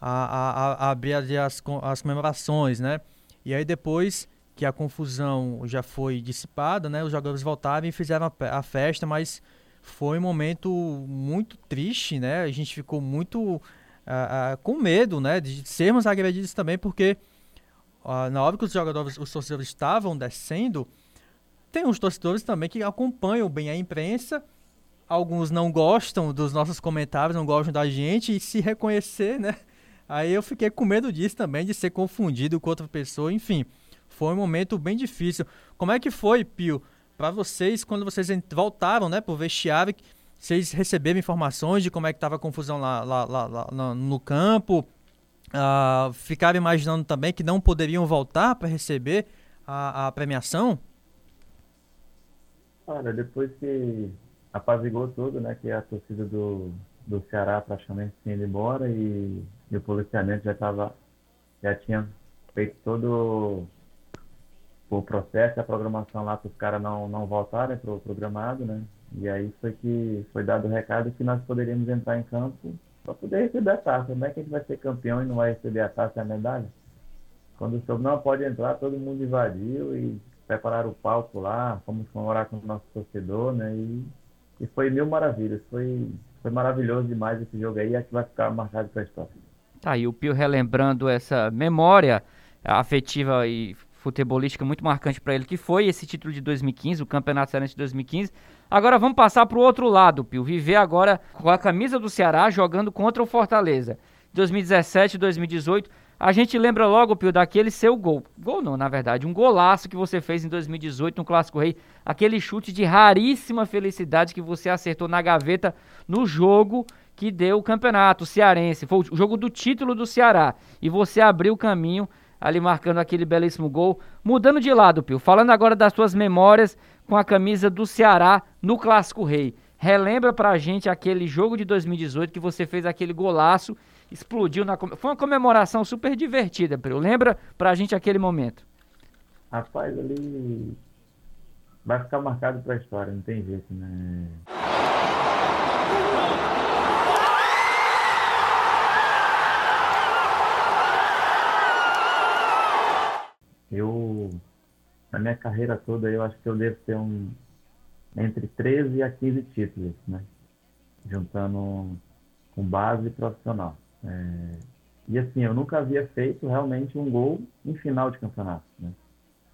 [SPEAKER 3] a, a, a abrir as, as comemorações, né? E aí depois que a confusão já foi dissipada, né? Os jogadores voltaram e fizeram a, a festa, mas foi um momento muito triste, né? A gente ficou muito com medo, né? De sermos agredidos também, porque na hora que os jogadores, os torcedores estavam descendo, tem uns torcedores também que acompanham bem a imprensa. Alguns não gostam dos nossos comentários, não gostam da gente e se reconhecer, né? Aí eu fiquei com medo disso também, de ser confundido com outra pessoa. Enfim, foi um momento bem difícil. Como é que foi, Pio, para vocês quando vocês voltaram, né, pro vestiário? Vocês receberam informações de como é que estava a confusão lá, lá, lá, lá no campo? Uh, ficaram imaginando também que não poderiam voltar para receber a, a premiação?
[SPEAKER 4] Olha, depois que apazigou tudo, né, que a torcida do, do Ceará praticamente tinha ido embora e, e o policiamento já estava já tinha feito todo o processo, a programação lá para os caras não, não voltarem para o programado, né? E aí foi que foi dado o recado que nós poderíamos entrar em campo para poder receber a taça. Como é que a gente vai ser campeão e não vai receber a taça e a medalha? Quando soube não pode entrar, todo mundo invadiu e prepararam o palco lá, fomos comemorar com o nosso torcedor, né? E, e foi mil maravilhas. Foi foi maravilhoso demais esse jogo aí, acho que vai ficar marcado para a história.
[SPEAKER 2] Tá aí o Pio relembrando essa memória afetiva e futebolística muito marcante para ele, que foi esse título de 2015, o Campeonato Cearense de 2015. Agora vamos passar para o outro lado, Pio. Viver agora com a camisa do Ceará jogando contra o Fortaleza. 2017, 2018 a gente lembra logo, Pio, daquele seu gol. Gol não, na verdade, um golaço que você fez em 2018 no Clássico Rei. Aquele chute de raríssima felicidade que você acertou na gaveta no jogo que deu o campeonato cearense. Foi o jogo do título do Ceará. E você abriu o caminho ali marcando aquele belíssimo gol. Mudando de lado, Pio, falando agora das suas memórias com a camisa do Ceará no Clássico Rei. Relembra pra gente aquele jogo de 2018 que você fez aquele golaço explodiu na Foi uma comemoração super divertida, Priu. Lembra pra gente aquele momento?
[SPEAKER 4] Rapaz, ali vai ficar marcado pra história, não tem jeito, né? Eu, na minha carreira toda, eu acho que eu devo ter um entre 13 a 15 títulos, né? Juntando com base profissional. É, e assim, eu nunca havia feito realmente um gol em final de campeonato, né?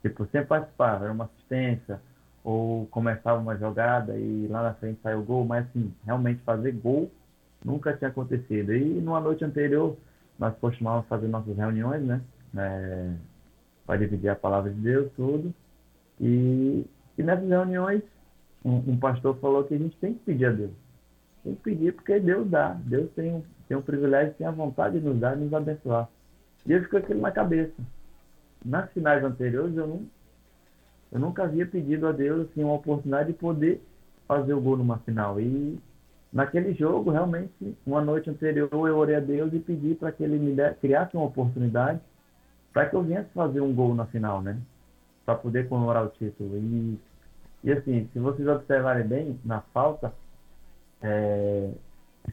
[SPEAKER 4] Tipo, sempre participava, era uma assistência, ou começava uma jogada e lá na frente saiu o gol, mas assim, realmente fazer gol nunca tinha acontecido. E numa noite anterior, nós costumávamos fazer nossas reuniões, né? É, para dividir a palavra de Deus, tudo. E, e nessas reuniões, um, um, pastor falou que a gente tem que pedir a Deus. Tem que pedir porque Deus dá. Deus tem tem um privilégio, tem a vontade de nos dar e nos abençoar. E eu ficou aquilo na cabeça. Nas finais anteriores, eu, não, eu nunca havia pedido a Deus assim, uma oportunidade de poder fazer o gol numa final. E naquele jogo, realmente, uma noite anterior, eu orei a Deus e pedi para que Ele me desse, criasse uma oportunidade para que eu viesse fazer um gol na final, né? Para poder comemorar o título. E, e assim, se vocês observarem bem, na falta, é,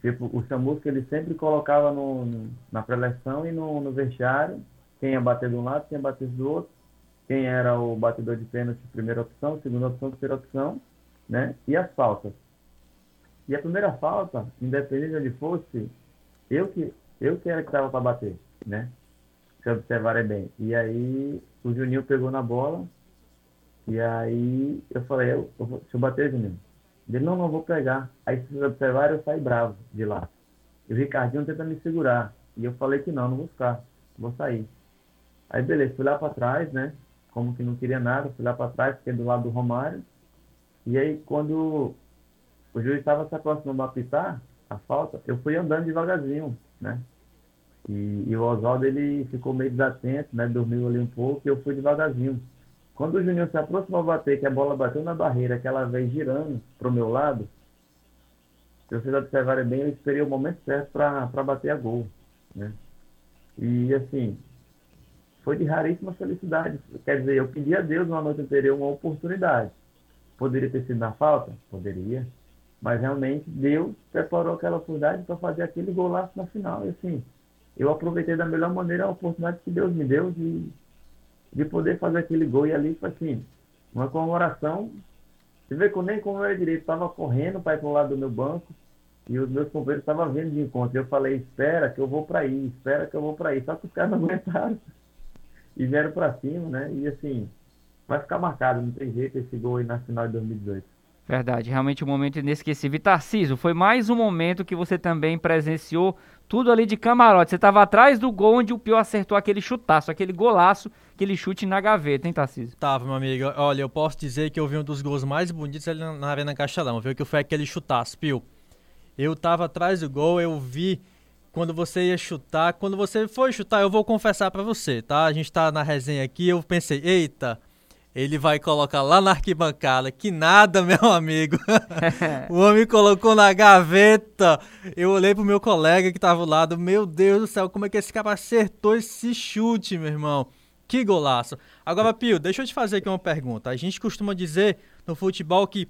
[SPEAKER 4] tipo, o Samusco ele sempre colocava no, no na preleção e no, no vestiário quem ia bater de um lado, quem ia bater do outro, quem era o batedor de pênalti, primeira opção, segunda opção, terceira opção, né? E as faltas. E a primeira falta, independente de onde fosse, eu que, eu que era que estava para bater, né? se observarem bem. E aí o Juninho pegou na bola, e aí eu falei, eu, eu, deixa eu bater, Juninho. Ele, não, não vou pegar. Aí vocês observarem, eu saí bravo de lá. E o Ricardinho tenta me segurar. E eu falei que não, não vou ficar, vou sair. Aí beleza, fui lá para trás, né? Como que não queria nada, fui lá para trás, fiquei do lado do Romário. E aí quando o juiz estava se aproximando a apitar a falta, eu fui andando devagarzinho, né? E, e o Oswaldo ele ficou meio desatento, né? Dormiu ali um pouco e eu fui devagarzinho. Quando o Juninho se aproximou a bater, que a bola bateu na barreira, que ela veio girando para o meu lado, se vocês observarem bem, eu esperei o momento certo para bater a gol. Né? E assim, foi de raríssima felicidade. Quer dizer, eu pedi a Deus uma noite anterior uma oportunidade. Poderia ter sido na falta? Poderia. Mas realmente Deus preparou aquela oportunidade para fazer aquele golaço na final. E assim, eu aproveitei da melhor maneira a oportunidade que Deus me deu de, de poder fazer aquele gol. E ali foi assim, uma comemoração. Você vê que eu nem como era direito, estava correndo para ir para o lado do meu banco e os meus companheiros estavam vindo de encontro. Eu falei, espera que eu vou para aí, espera que eu vou para aí. Só que os caras não aguentaram e vieram para cima, né? E assim, vai ficar marcado, não tem jeito esse gol aí na final de 2018.
[SPEAKER 2] Verdade, realmente um momento inesquecível. Tarciso, foi mais um momento que você também presenciou tudo ali de camarote. Você estava atrás do gol onde o Pio acertou aquele chutaço, aquele golaço, aquele chute na gaveta, hein, Tarcísio?
[SPEAKER 3] Tava, meu amigo. Olha, eu posso dizer que eu vi um dos gols mais bonitos ali na Arena Castelão, viu? Que foi aquele chutaço, Pio. Eu tava atrás do gol, eu vi quando você ia chutar. Quando você foi chutar, eu vou confessar para você, tá? A gente tá na resenha aqui, eu pensei, eita, ele vai colocar lá na arquibancada. Que nada, meu amigo. o homem colocou na gaveta. Eu olhei pro meu colega que tava ao lado. Meu Deus do céu, como é que esse cara acertou esse chute, meu irmão? Que golaço. Agora, Pio, deixa eu te fazer aqui uma pergunta. A gente costuma dizer no futebol que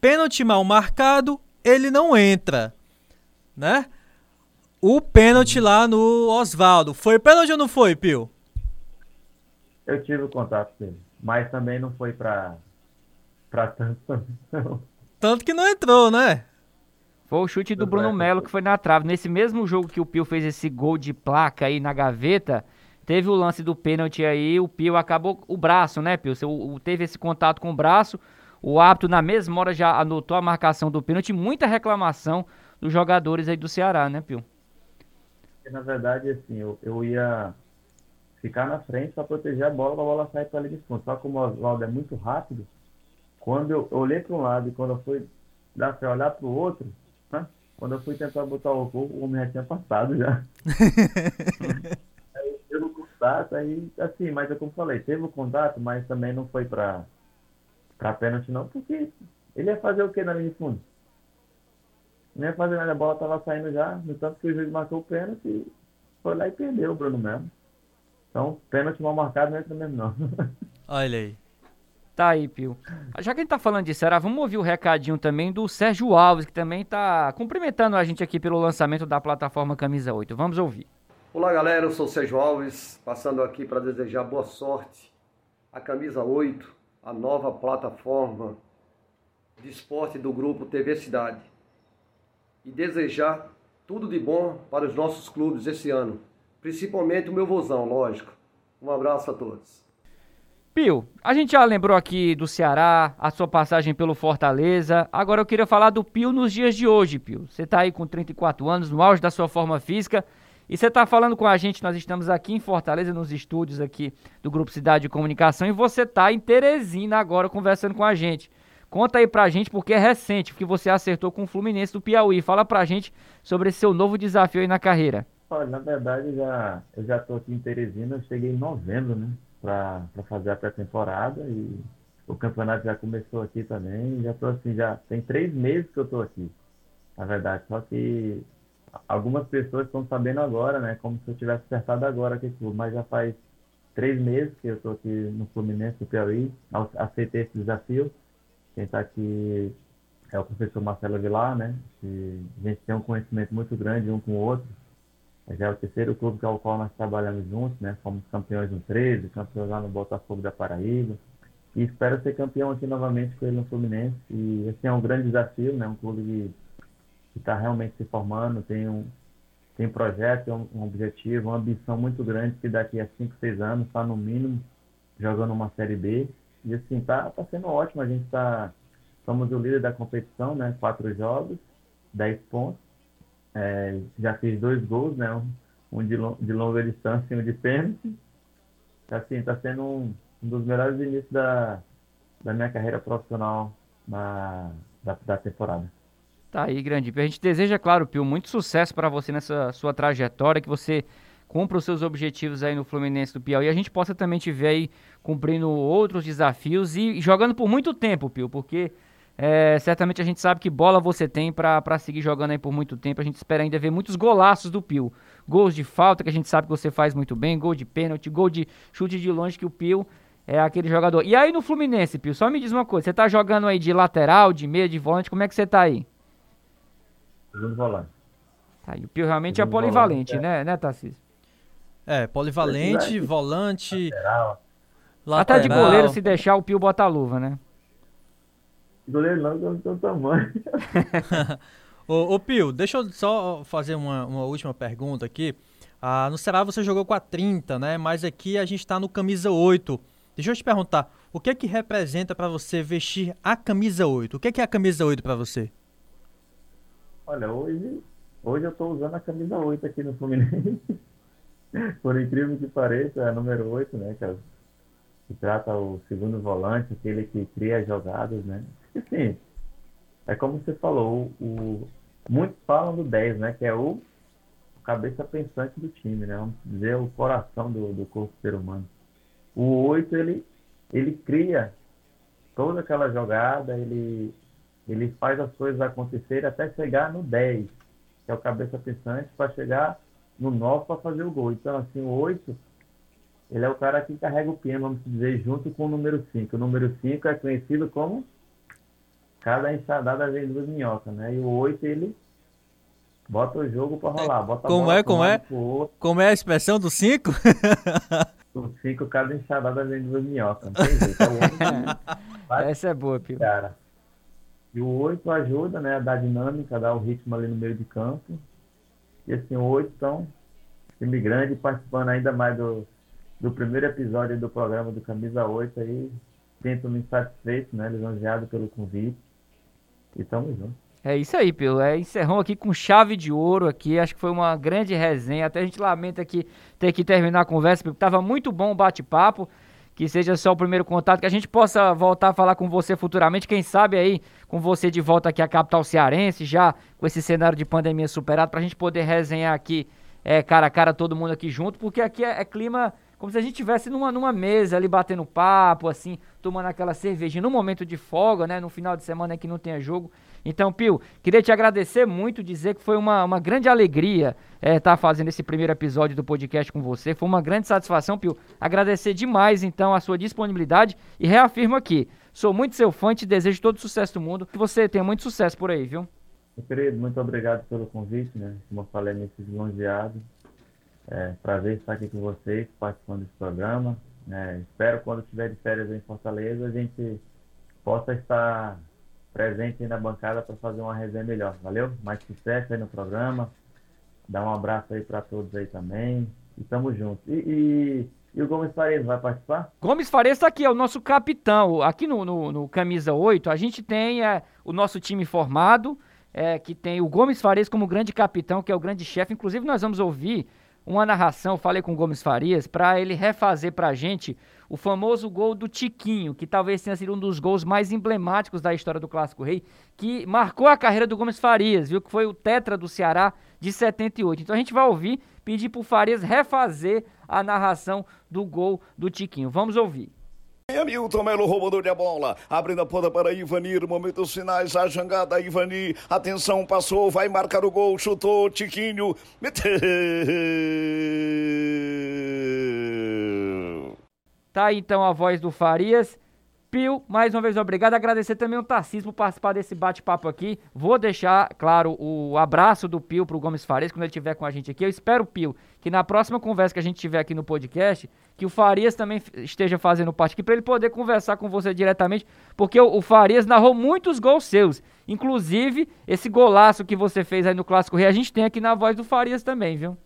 [SPEAKER 3] pênalti mal marcado, ele não entra, né? O pênalti lá no Oswaldo. Foi pênalti ou não foi, Pio?
[SPEAKER 4] Eu tive o contato dele mas também não foi para para tanto. Não.
[SPEAKER 3] Tanto que não entrou, né?
[SPEAKER 2] Foi o chute do Bruno Melo que foi na trave. Nesse mesmo jogo que o Pio fez esse gol de placa aí na gaveta, teve o lance do pênalti aí, o Pio acabou o braço, né, Pio? Teve esse contato com o braço, o árbitro na mesma hora já anotou a marcação do pênalti, muita reclamação dos jogadores aí do Ceará, né, Pio?
[SPEAKER 4] Na verdade, assim, eu, eu ia ficar na frente para proteger a bola, a bola sair para ali de fundo. Só que o Oswaldo é muito rápido, quando eu, olhei para um lado e quando eu fui dar para olhar para o outro, né? quando eu fui tentar botar o gol, o homem já tinha passado já. aí teve o contato, aí assim, mas é como falei, teve o contato, mas também não foi para para pênalti não, porque ele ia fazer o que na linha de fundo? nem fazer nada, a bola estava saindo já, no tanto que o juiz marcou o pênalti, foi lá e perdeu o Bruno mesmo. Então, pênalti mal marcado não entra mesmo não.
[SPEAKER 3] Olha aí.
[SPEAKER 2] Tá aí, Pio. Já que a gente tá falando de Ceará, vamos ouvir o recadinho também do Sérgio Alves, que também tá cumprimentando a gente aqui pelo lançamento da plataforma Camisa 8. Vamos ouvir.
[SPEAKER 6] Olá, galera. Eu sou o Sérgio Alves, passando aqui para desejar boa sorte à Camisa 8, a nova plataforma de esporte do grupo TV Cidade. E desejar tudo de bom para os nossos clubes esse ano, principalmente o meu vozão, lógico. Um abraço a todos.
[SPEAKER 2] Pio, a gente já lembrou aqui do Ceará, a sua passagem pelo Fortaleza. Agora eu queria falar do Pio nos dias de hoje, Pio. Você está aí com 34 anos, no auge da sua forma física. E você está falando com a gente, nós estamos aqui em Fortaleza, nos estúdios aqui do Grupo Cidade de Comunicação, e você está em Teresina agora conversando com a gente. Conta aí pra gente, porque é recente, porque você acertou com o Fluminense do Piauí. Fala pra gente sobre esse seu novo desafio aí na carreira.
[SPEAKER 4] Olha, na verdade, já, eu já estou aqui em Teresina, eu cheguei em novembro, né? para fazer a pré-temporada e o campeonato já começou aqui também. Já estou assim, já tem três meses que eu estou aqui, na verdade. Só que algumas pessoas estão sabendo agora, né? Como se eu tivesse acertado agora aqui clube, mas já faz três meses que eu estou aqui no Fluminense do Piauí, aceitei esse desafio. Quem está aqui é o professor Marcelo Vilar, né? Que a gente tem um conhecimento muito grande um com o outro. Já é o terceiro clube com o qual nós trabalhamos juntos, né? Fomos campeões no 13, campeões lá no Botafogo da Paraíba. E espero ser campeão aqui novamente com ele no Fluminense. E esse é um grande desafio, né? Um clube que está realmente se formando, tem um, tem projeto, um, um objetivo, uma ambição muito grande que daqui a 5, 6 anos está no mínimo jogando uma Série B. E assim, tá, tá sendo ótimo. A gente está. Somos o líder da competição, né? Quatro jogos, 10 pontos. É, já fiz dois gols, né? Um, de, de longa distância e um de pênalti. Assim, está sendo um, um, dos melhores inícios da, da minha carreira profissional na, da, da temporada.
[SPEAKER 2] Tá aí, grande. A gente deseja, claro, Pio, muito sucesso para você nessa sua trajetória, que você cumpra os seus objetivos aí no Fluminense do Piauí. A gente possa também te ver aí cumprindo outros desafios e jogando por muito tempo, Pio, porque é, certamente a gente sabe que bola você tem para seguir jogando aí por muito tempo. A gente espera ainda ver muitos golaços do Pio. Gols de falta, que a gente sabe que você faz muito bem. Gol de pênalti, gol de chute de longe, que o Pio é aquele jogador. E aí no Fluminense, Pio, só me diz uma coisa. Você tá jogando aí de lateral, de meia, de volante. Como é que você tá aí?
[SPEAKER 4] Segundo volante.
[SPEAKER 2] Tá, e o Pio realmente é Segundo é polivalente, volante, né, é. né, Tarcísio?
[SPEAKER 3] É, polivalente, volante... Lateral.
[SPEAKER 2] lateral. Até de goleiro, se deixar, o Pio bota a luva, né?
[SPEAKER 4] Goleiro não, do seu tamanho.
[SPEAKER 3] ô, ô Pio, deixa eu só fazer uma, uma última pergunta aqui. Ah, no Ceará você jogou com a 30, né? Mas aqui a gente tá no camisa 8. Deixa eu te perguntar, o que é que representa para você vestir a camisa 8? O que é que é a camisa 8 para você?
[SPEAKER 4] Olha, hoje, hoje eu tô usando a camisa 8 aqui no Fluminense. Por incrível que pareça, é a número 8, né? É, que trata o segundo volante, aquele que cria as jogadas, né? Sim, é como você falou, o, muitos falam do 10, né? Que é o, o cabeça pensante do time, né? Vamos dizer, o coração do, do corpo ser humano. O 8, ele, ele cria toda aquela jogada, ele, ele faz as coisas acontecerem até chegar no 10, que é o cabeça pensante, para chegar no 9 para fazer o gol. Então, assim, o 8, ele é o cara que carrega o pino, vamos dizer, junto com o número 5. O número 5 é conhecido como cada enxadada vem duas minhocas, né? E o 8 ele bota o jogo pra rolar. Bota
[SPEAKER 3] como é, como é? Como é a expressão do 5?
[SPEAKER 4] o 5, cada enxadada vem duas minhocas. Não tem jeito.
[SPEAKER 2] É Essa é boa, Pio.
[SPEAKER 4] Cara. E o 8 ajuda, né? A dar dinâmica, a dar o ritmo ali no meio de campo. E assim, o 8 então, time grande, participando ainda mais do, do primeiro episódio do programa do Camisa 8 aí. Sinto-me satisfeito, né? Lisonjeado pelo convite. E tamo junto.
[SPEAKER 2] É isso aí, Pio. É, encerrou aqui com chave de ouro aqui. Acho que foi uma grande resenha. Até a gente lamenta aqui ter que terminar a conversa, porque tava muito bom o bate-papo. Que seja só o primeiro contato, que a gente possa voltar a falar com você futuramente. Quem sabe aí, com você de volta aqui à capital cearense, já com esse cenário de pandemia superado, pra gente poder resenhar aqui, é, cara a cara, todo mundo aqui junto, porque aqui é, é clima como se a gente estivesse numa, numa mesa ali batendo papo, assim, tomando aquela cervejinha no momento de folga, né? No final de semana que não tenha jogo. Então, Pio, queria te agradecer muito, dizer que foi uma, uma grande alegria estar é, tá fazendo esse primeiro episódio do podcast com você. Foi uma grande satisfação, Pio. Agradecer demais, então, a sua disponibilidade e reafirmo aqui, sou muito seu fã e desejo todo o sucesso do mundo. Que você tenha muito sucesso por aí, viu?
[SPEAKER 4] Querido, muito obrigado pelo convite, né? Como eu falei nesses longeados. É prazer estar aqui com vocês, participando desse programa. Né? Espero quando estiver de férias em Fortaleza a gente possa estar presente na bancada para fazer uma resenha melhor. Valeu? Mais sucesso aí no programa. Dá um abraço aí para todos aí também. E tamo junto. E, e, e, o Gomes Farias vai participar?
[SPEAKER 2] Gomes Farias está aqui, é o nosso capitão. Aqui no, no, no Camisa 8, a gente tem é, o nosso time formado, é, que tem o Gomes Farias como grande capitão, que é o grande chefe. Inclusive, nós vamos ouvir uma narração, falei com o Gomes Farias, para ele refazer para a gente o famoso gol do Tiquinho, que talvez tenha sido um dos gols mais emblemáticos da história do Clássico Rei, que marcou a carreira do Gomes Farias, viu? Que foi o tetra do Ceará de 78. Então a gente vai ouvir, pedir para o Farias refazer a narração do gol do Tiquinho. Vamos ouvir.
[SPEAKER 7] Hamilton Melo roubador de bola, abrindo a ponta para Ivanir, momentos finais, a jangada Ivanir, atenção, passou, vai marcar o gol, chutou, Tiquinho, meteu.
[SPEAKER 2] Tá então a voz do Farias. Pio, mais uma vez obrigado. Agradecer também o Tarcísio por participar desse bate-papo aqui. Vou deixar, claro, o abraço do Pio pro Gomes Farias quando ele estiver com a gente aqui. Eu espero, Pio, que na próxima conversa que a gente tiver aqui no podcast, que o Farias também esteja fazendo parte aqui para ele poder conversar com você diretamente, porque o, o, Farias narrou muitos gols seus. Inclusive, esse golaço que você fez aí no Clássico Rei, a gente tem aqui na voz do Farias também, viu?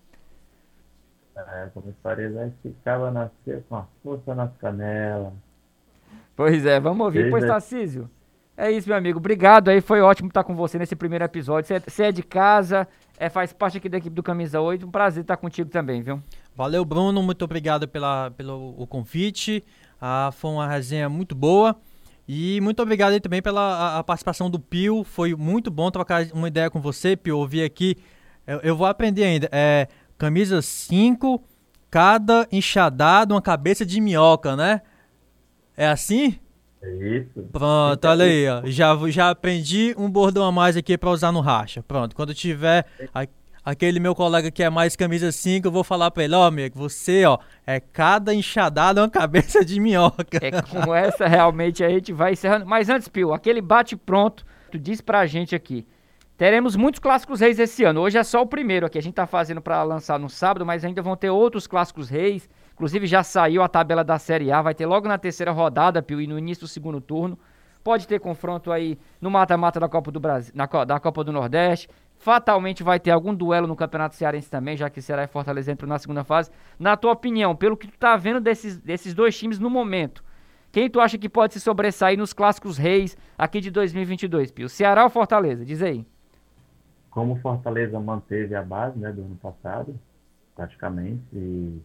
[SPEAKER 4] É, o Gomes Farias aí ficava na, com a força nas canelas
[SPEAKER 2] Pois é, vamos ouvir, pois, Tarcísio. É isso, meu amigo. Obrigado aí, foi ótimo estar com você nesse primeiro episódio. Você é de casa, é, faz parte aqui da equipe do Camisa 8. Um prazer estar contigo também, viu?
[SPEAKER 3] Valeu, Bruno. Muito obrigado pela, pelo o convite. Ah, foi uma resenha muito boa. E muito obrigado aí também pela a, a participação do Pio. Foi muito bom trocar uma ideia com você, Pio. Ouvir aqui. Eu, eu vou aprender ainda. É, camisa 5, cada enxadado, uma cabeça de minhoca, né? É assim?
[SPEAKER 4] É isso.
[SPEAKER 3] Pronto, olha aí, ó. Já, já aprendi um bordão a mais aqui para usar no racha. Pronto, quando tiver a, aquele meu colega que é mais camisa 5, eu vou falar para ele, ó, oh, amigo, você, ó, é cada enxadada uma cabeça de minhoca.
[SPEAKER 2] É com essa realmente a gente vai encerrando. Mas antes, Pio, aquele bate pronto, tu disse pra gente aqui. Teremos muitos clássicos reis esse ano. Hoje é só o primeiro aqui. A gente tá fazendo para lançar no sábado, mas ainda vão ter outros clássicos reis. Inclusive já saiu a tabela da Série A, vai ter logo na terceira rodada, Pio, e no início do segundo turno. Pode ter confronto aí no mata-mata da Copa do Brasil, na, da Copa do Nordeste. Fatalmente vai ter algum duelo no Campeonato Cearense também, já que Ceará e Fortaleza entram na segunda fase. Na tua opinião, pelo que tu tá vendo desses, desses dois times no momento, quem tu acha que pode se sobressair nos clássicos reis aqui de 2022, Pio? Ceará ou Fortaleza? Diz aí.
[SPEAKER 4] Como Fortaleza manteve a base né, do ano passado, praticamente, e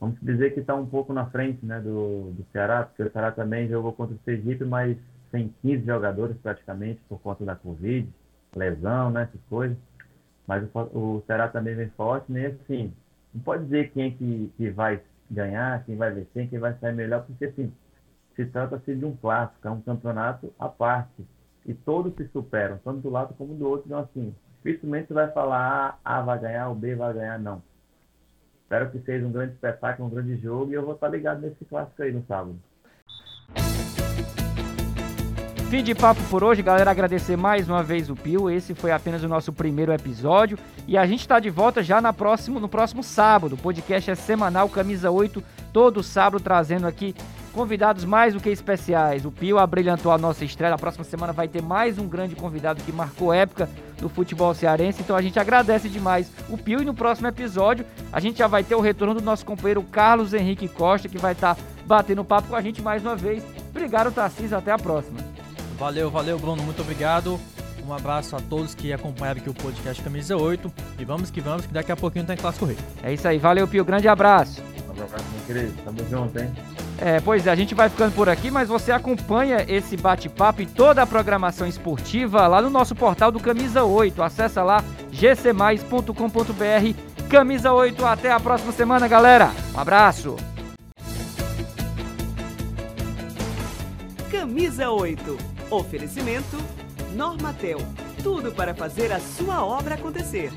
[SPEAKER 4] vamos dizer que está um pouco na frente né, do, do Ceará, porque o Ceará também jogou contra o Sergipe, mas sem 15 jogadores praticamente por conta da Covid, lesão, né, essas coisas. Mas o, o Ceará também vem forte, né? Assim, não pode dizer quem é que, que vai ganhar, quem vai vencer, quem vai sair melhor, porque assim, se trata-se de um clássico, é um campeonato à parte. E todos se superam, tanto do lado como do outro. Então, assim, dificilmente você vai falar ah, A vai ganhar, o B vai ganhar, não. Espero que seja um grande espetáculo, um grande jogo e eu vou estar ligado nesse clássico aí no sábado.
[SPEAKER 2] Fim de papo por hoje, galera. Agradecer mais uma vez o Pio. Esse foi apenas o nosso primeiro episódio. E a gente está de volta já na próximo, no próximo sábado. O podcast é semanal, camisa 8, todo sábado, trazendo aqui convidados mais do que especiais. O Pio abrilhantou a nossa estreia. Na próxima semana vai ter mais um grande convidado que marcou época do futebol cearense. Então a gente agradece demais o Pio. E no próximo episódio a gente já vai ter o retorno do nosso companheiro Carlos Henrique Costa, que vai estar tá batendo papo com a gente mais uma vez. Obrigado, Tarcísio. Até a próxima.
[SPEAKER 3] Valeu, valeu, Bruno. Muito obrigado. Um abraço a todos que acompanharam aqui o podcast Camisa 8. E vamos que vamos, que daqui a pouquinho tem Clássico Rei.
[SPEAKER 2] É isso aí. Valeu, Pio. Grande abraço.
[SPEAKER 4] Querido. Tamo junto, hein?
[SPEAKER 2] É, pois é, a gente vai ficando por aqui, mas você acompanha esse bate-papo e toda a programação esportiva lá no nosso portal do Camisa 8. Acesse lá gcmais.com.br. Camisa 8, até a próxima semana, galera. Um abraço.
[SPEAKER 1] Camisa 8. Oferecimento Normatel, tudo para fazer a sua obra acontecer.